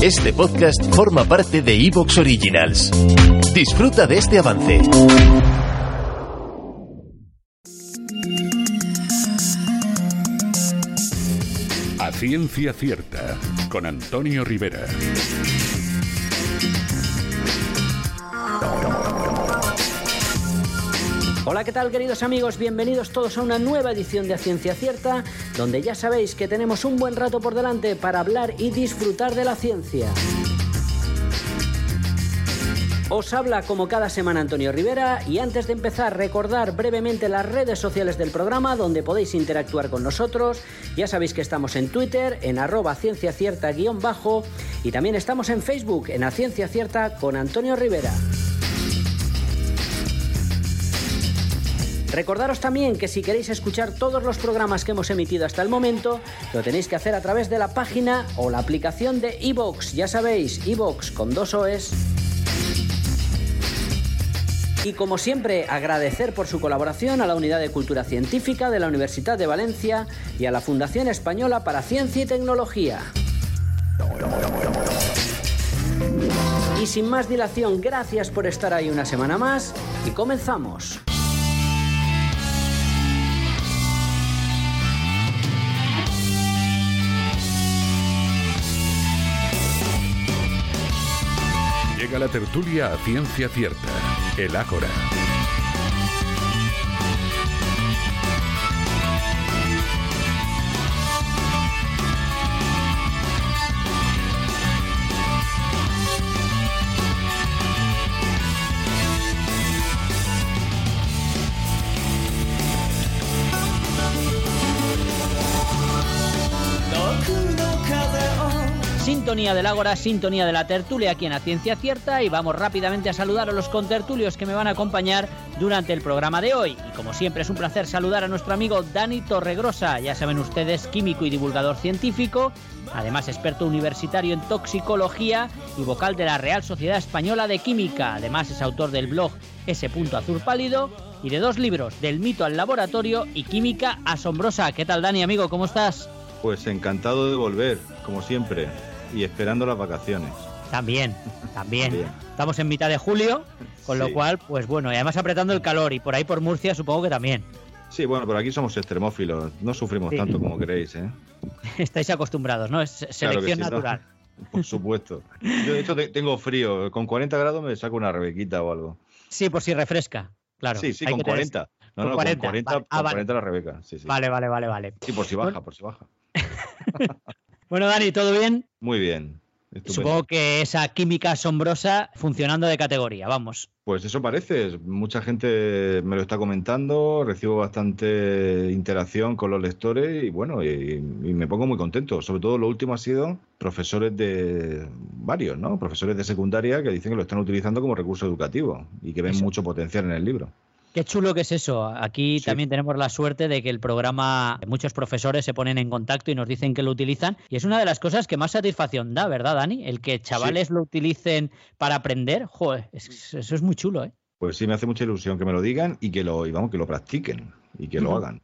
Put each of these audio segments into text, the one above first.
Este podcast forma parte de Evox Originals. Disfruta de este avance. A ciencia cierta, con Antonio Rivera. Hola, ¿qué tal queridos amigos? Bienvenidos todos a una nueva edición de A Ciencia Cierta, donde ya sabéis que tenemos un buen rato por delante para hablar y disfrutar de la ciencia. Os habla como cada semana Antonio Rivera y antes de empezar recordar brevemente las redes sociales del programa donde podéis interactuar con nosotros. Ya sabéis que estamos en Twitter en arroba ciencia cierta guion bajo y también estamos en Facebook en A Ciencia Cierta con Antonio Rivera. Recordaros también que si queréis escuchar todos los programas que hemos emitido hasta el momento, lo tenéis que hacer a través de la página o la aplicación de iVoox. Ya sabéis, iVoox con dos OEs. Y como siempre, agradecer por su colaboración a la Unidad de Cultura Científica de la Universidad de Valencia y a la Fundación Española para Ciencia y Tecnología. Y sin más dilación, gracias por estar ahí una semana más y comenzamos. Llega la tertulia a ciencia cierta, el Ágora. Sintonía del Ágora, sintonía de la tertulia aquí en la Ciencia Cierta y vamos rápidamente a saludar a los contertulios que me van a acompañar durante el programa de hoy. Y como siempre es un placer saludar a nuestro amigo Dani Torregrosa, ya saben ustedes, químico y divulgador científico, además experto universitario en toxicología y vocal de la Real Sociedad Española de Química. Además es autor del blog punto azul pálido y de dos libros, Del mito al laboratorio y Química asombrosa. ¿Qué tal Dani, amigo? ¿Cómo estás? Pues encantado de volver, como siempre y esperando las vacaciones. También, también. Estamos en mitad de julio, con Sí. lo cual, pues bueno, y además apretando el calor y por ahí por Murcia supongo que también. Sí, bueno, por aquí somos extremófilos, no sufrimos Sí. tanto como queréis, ¿eh? Estáis acostumbrados, ¿no? Es Claro selección natural. Por supuesto. Yo de hecho te- tengo frío, con 40 grados me saco una rebequita o algo. Sí, por si refresca. Claro. sí, sí, hay con que tener- 40. No, con no, 40, con 40, vale. Ah, con vale. 40 la rebeca. Sí. Vale, vale, vale, vale. Sí, por si baja, Bueno. por si baja. Bueno, Dani, ¿todo bien? Muy bien. estupendo. Supongo que esa química asombrosa funcionando de categoría, vamos. Pues eso parece. Mucha gente me lo está comentando, recibo bastante interacción con los lectores y bueno, y, y me pongo muy contento. Sobre todo lo último ha sido profesores de varios, ¿no? Profesores de secundaria que dicen que lo están utilizando como recurso educativo y que ven Eso. mucho potencial en el libro. Qué chulo que es eso. Aquí Sí. también tenemos la suerte de que el programa, muchos profesores se ponen en contacto y nos dicen que lo utilizan. Y es una de las cosas que más satisfacción da, ¿verdad, Dani? El que chavales lo utilicen para aprender. Joder, es- eso es muy chulo, ¿eh? Pues sí, me hace mucha ilusión que me lo digan y que lo, y vamos, que lo practiquen y que lo hagan.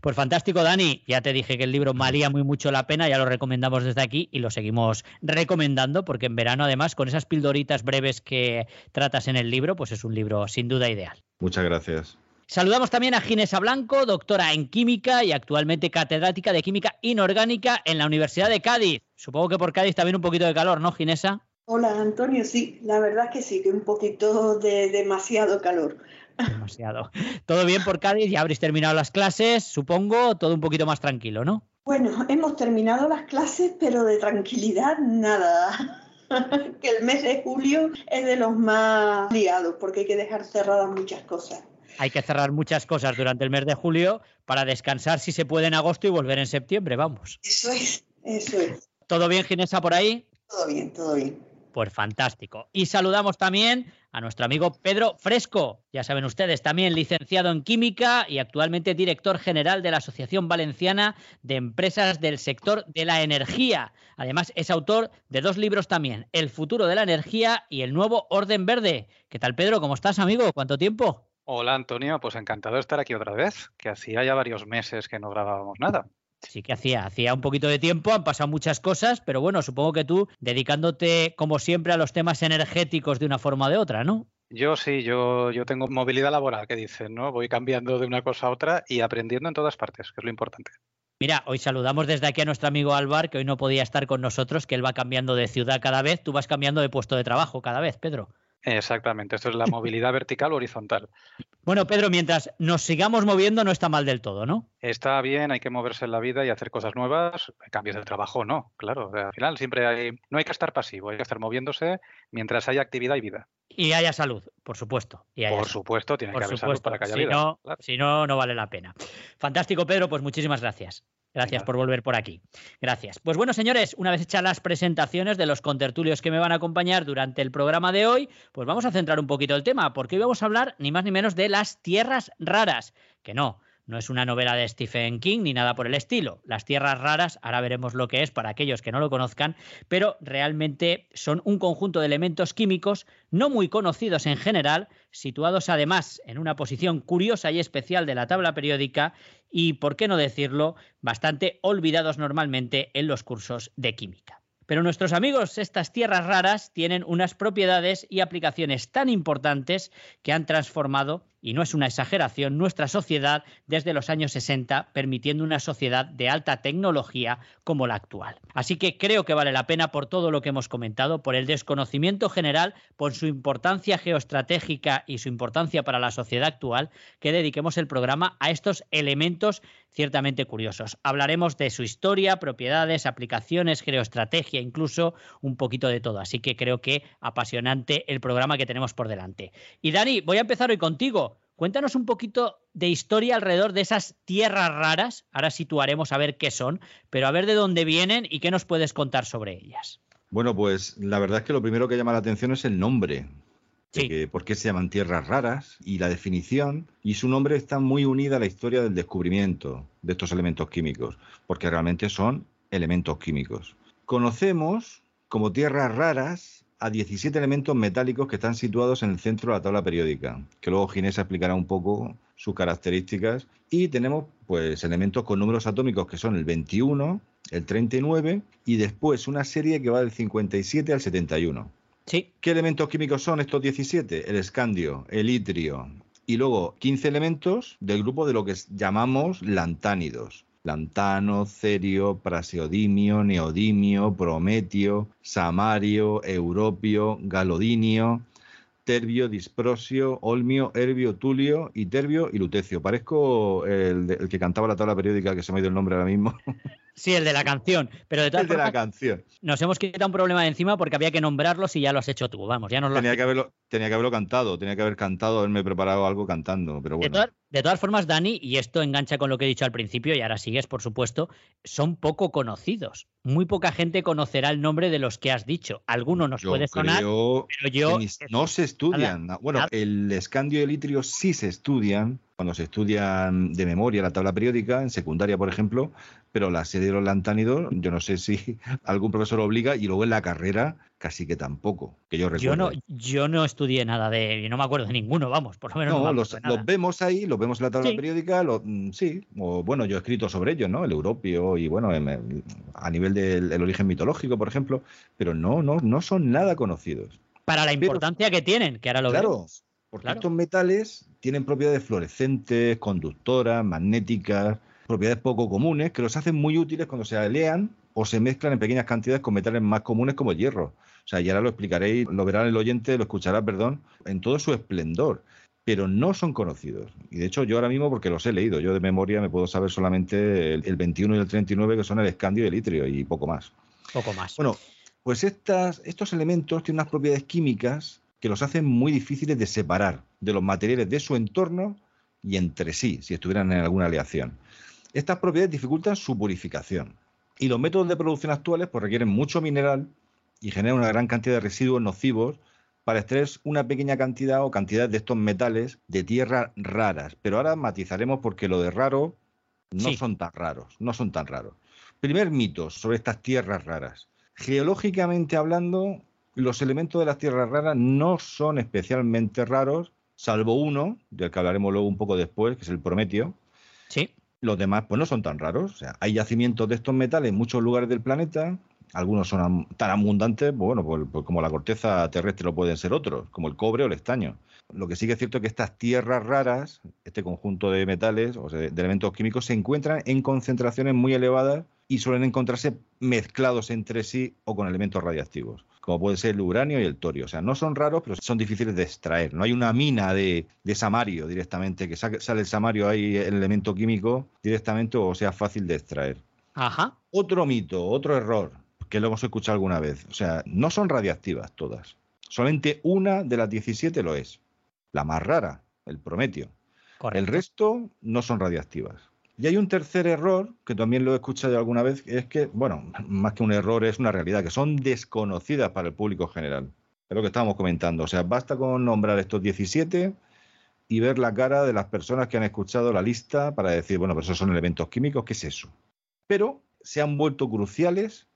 Pues fantástico, Dani. Ya te dije que el libro valía muy mucho la pena, ya lo recomendamos desde aquí y lo seguimos recomendando porque en verano, además, con esas pildoritas breves que tratas en el libro, pues es un libro sin duda ideal. Muchas gracias. Saludamos también a Ginesa Blanco, doctora en química y actualmente catedrática de química inorgánica en la Universidad de Cádiz. Supongo que por Cádiz también un poquito de calor, ¿no, Ginesa? Hola Antonio, sí, la verdad que sí, que un poquito de demasiado calor. Demasiado. Todo bien por Cádiz, ya habréis terminado las clases, supongo, todo un poquito más tranquilo, ¿no? Bueno, hemos terminado las clases, pero de tranquilidad nada. que el mes de julio es de los más liados, porque hay que dejar cerradas muchas cosas. Hay que cerrar muchas cosas durante el mes de julio para descansar si se puede en agosto y volver en septiembre, vamos. Eso es, eso es. ¿Todo bien, Ginesa, por ahí? Todo bien, todo bien. Pues fantástico. Y saludamos también a nuestro amigo Pedro Fresco. Ya saben ustedes, también licenciado en química y actualmente director general de la Asociación Valenciana de Empresas del Sector de la Energía. Además, es autor de dos libros también, El futuro de la energía y El nuevo orden verde. ¿Qué tal, Pedro? ¿Cómo estás, amigo? ¿Cuánto tiempo? Hola Antonio, pues encantado de estar aquí otra vez, que hacía ya varios meses que no grabábamos nada. Sí que hacía, hacía un poquito de tiempo, han pasado muchas cosas, pero bueno, supongo que tú dedicándote como siempre a los temas energéticos de una forma o de otra, ¿no? Yo sí, yo, yo tengo movilidad laboral, que dicen, ¿no? Voy cambiando de una cosa a otra y aprendiendo en todas partes, que es lo importante. Mira, hoy saludamos desde aquí a nuestro amigo Álvar, que hoy no podía estar con nosotros, que él va cambiando de ciudad cada vez, tú vas cambiando de puesto de trabajo cada vez, Pedro. Exactamente, esto es la movilidad vertical o horizontal. Bueno, Pedro, mientras nos sigamos moviendo no está mal del todo, ¿no? Está bien, hay que moverse en la vida y hacer cosas nuevas. Cambios de trabajo, no, claro. Al final siempre hay, no hay que estar pasivo, hay que estar moviéndose mientras haya actividad y vida. Y haya salud, por supuesto. por supuesto, tiene que haber salud para que haya vida. Si no, no vale la pena. Fantástico, Pedro, pues muchísimas gracias. Gracias por volver por aquí. Gracias. Pues bueno, señores, una vez hechas las presentaciones de los contertulios que me van a acompañar durante el programa de hoy, pues vamos a centrar un poquito el tema, porque hoy vamos a hablar ni más ni menos de las tierras raras, que no, no es una novela de Stephen King ni nada por el estilo. Las tierras raras, ahora veremos lo que es para aquellos que no lo conozcan, pero realmente son un conjunto de elementos químicos no muy conocidos en general, situados además en una posición curiosa y especial de la tabla periódica y, por qué no decirlo, bastante olvidados normalmente en los cursos de química. Pero nuestros amigos, estas tierras raras, tienen unas propiedades y aplicaciones tan importantes que han transformado y no es una exageración, nuestra sociedad desde los años 60, permitiendo una sociedad de alta tecnología como la actual. Así que creo que vale la pena por todo lo que hemos comentado, por el desconocimiento general, por su importancia geoestratégica y su importancia para la sociedad actual, que dediquemos el programa a estos elementos ciertamente curiosos. Hablaremos de su historia, propiedades, aplicaciones, geoestrategia, incluso un poquito de todo. Así que creo que apasionante el programa que tenemos por delante. Y Dani, voy a empezar hoy contigo. Cuéntanos un poquito de historia alrededor de esas tierras raras. Ahora situaremos a ver qué son, pero a ver de dónde vienen y qué nos puedes contar sobre ellas. Bueno, pues la verdad es que lo primero que llama la atención es el nombre. Sí. ¿Por qué se llaman tierras raras? Y la definición. Y su nombre está muy unida a la historia del descubrimiento de estos elementos químicos, porque realmente son elementos químicos. Conocemos como tierras raras a 17 elementos metálicos que están situados en el centro de la tabla periódica, que luego Ginés explicará un poco sus características. Y tenemos pues elementos con números atómicos que son el 21, el 39 y después una serie que va del 57 al 71. Sí. ¿Qué elementos químicos son estos 17? El escandio, el itrio y luego 15 elementos del grupo de lo que llamamos lantánidos lantano, cerio, praseodimio, neodimio, prometio, samario, europio, galodinio, terbio, disprosio, olmio, herbio, tulio y terbio y lutecio. Parezco el, el, que cantaba la tabla periódica que se me ha ido el nombre ahora mismo. Sí, el de la canción. Pero de todas el de la canción. Nos hemos quitado un problema de encima porque había que nombrarlos y ya lo has hecho tú. Vamos, ya nos lo tenía has... que haberlo Tenía que haberlo cantado, tenía que haber cantado, haberme preparado algo cantando, pero bueno. De todas, de todas formas, Dani, y esto engancha con lo que he dicho al principio, y ahora sigues, por supuesto, son poco conocidos. Muy poca gente conocerá el nombre de los que has dicho. Alguno nos yo puede sonar, creo pero yo... no se estudian. Nada, bueno, nada. el escandio y el itrio sí se estudian, cuando se estudian de memoria la tabla periódica, en secundaria, por ejemplo, pero la serie de los lantánidos, yo no sé si algún profesor obliga, y luego en la carrera casi que tampoco, que yo recuerdo. Yo no, yo no estudié nada de... No me acuerdo de ninguno, vamos, por lo menos no, los, vemos ahí, los vemos en la tabla Sí. periódica, lo- mm, sí, o bueno, yo he escrito sobre ellos, ¿no? El europeo y bueno, em, em, a nivel del el origen mitológico, por ejemplo, pero no, no, no son nada conocidos. Para la pero- importancia que tienen, que ahora lo claro, veremos. porque claro. estos metales tienen propiedades fluorescentes, conductoras, magnéticas, propiedades poco comunes que los hacen muy útiles cuando se alean o se mezclan en pequeñas cantidades con metales más comunes como el hierro. O sea, y ahora lo explicaréis, lo verá el oyente, lo escuchará, perdón, en todo su esplendor. Pero no son conocidos. Y de hecho, yo ahora mismo, porque los he leído, yo de memoria me puedo saber solamente el, el 21 y el 39, que son el escandio y el itrio, y poco más. Poco más. Bueno, pues estas, estos elementos tienen unas propiedades químicas que los hacen muy difíciles de separar de los materiales de su entorno y entre sí, si estuvieran en alguna aleación. Estas propiedades dificultan su purificación. Y los métodos de producción actuales pues, requieren mucho mineral y generan una gran cantidad de residuos nocivos para extraer una pequeña cantidad o cantidad de estos metales de tierras raras. Pero ahora matizaremos porque lo de raro no Sí. son tan raros, no son tan raros. Primer mito sobre estas tierras raras. Geológicamente hablando, los elementos de las tierras raras no son especialmente raros, salvo uno, del que hablaremos luego un poco después, que es el prometio, Sí. Los demás, pues no son tan raros. O sea, hay yacimientos de estos metales en muchos lugares del planeta. Algunos son tan abundantes, pues bueno, pues, pues, como la corteza terrestre lo pueden ser otros, como el cobre o el estaño. Lo que sí que es cierto es que estas tierras raras, este conjunto de metales o de elementos químicos, se encuentran en concentraciones muy elevadas y suelen encontrarse mezclados entre sí o con elementos radiactivos, como puede ser el uranio y el torio. O sea, no son raros, pero son difíciles de extraer. No hay una mina de, samario directamente, que sale el samario ahí, el elemento químico directamente o sea fácil de extraer. Ajá. Otro mito, otro error, que lo hemos escuchado alguna vez. O sea, no son radiactivas todas. Solamente una de las 17 lo es. La más rara, el prometio. El resto no son radiactivas. Y hay un tercer error, que también lo he escuchado alguna vez, es que, bueno, más que un error es una realidad, que son desconocidas para el público general. Es lo que estábamos comentando. O sea, basta con nombrar estos 17 y ver la cara de las personas que han escuchado la lista para decir, bueno, pero esos son elementos químicos, ¿qué es eso? Pero se han vuelto cruciales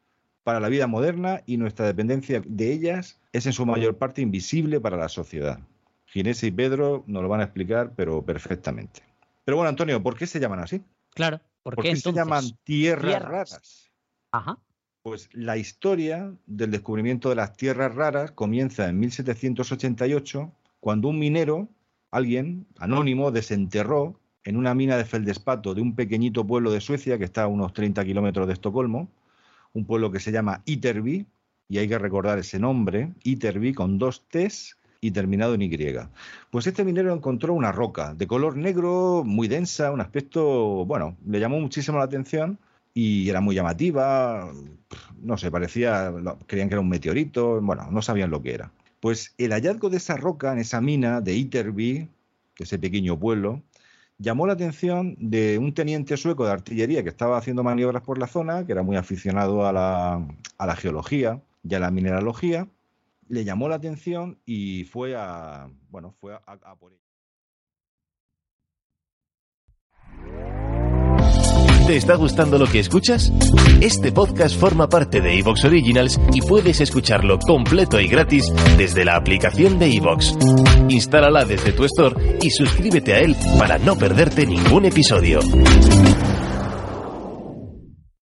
para la vida moderna y nuestra dependencia de ellas es en su mayor parte invisible para la sociedad. Ginés y Pedro nos lo van a explicar, pero perfectamente. Pero bueno, Antonio, ¿por qué se llaman así? Claro. ¿Por, qué, se llaman tierras, raras? Ajá. Pues la historia del descubrimiento de las tierras raras comienza en 1788, cuando un minero, alguien anónimo, desenterró en una mina de feldespato de un pequeñito pueblo de Suecia que está a unos 30 kilómetros de Estocolmo, un pueblo que se llama Iterby, y hay que recordar ese nombre, Iterby con dos T's y terminado en Y. Pues este minero encontró una roca de color negro, muy densa, un aspecto, bueno, le llamó muchísimo la atención y era muy llamativa, no sé, parecía, creían que era un meteorito, bueno, no sabían lo que era. Pues el hallazgo de esa roca en esa mina de Iterby, ese pequeño pueblo, llamó la atención de un teniente sueco de artillería que estaba haciendo maniobras por la zona, que era muy aficionado a la geología y a la mineralogía, le llamó la atención y fue a, bueno, fue a, por ella. ¿Te está gustando lo que escuchas? Este podcast forma parte de Evox Originals y puedes escucharlo completo y gratis desde la aplicación de Evox. Instálala desde tu store y suscríbete a él para no perderte ningún episodio.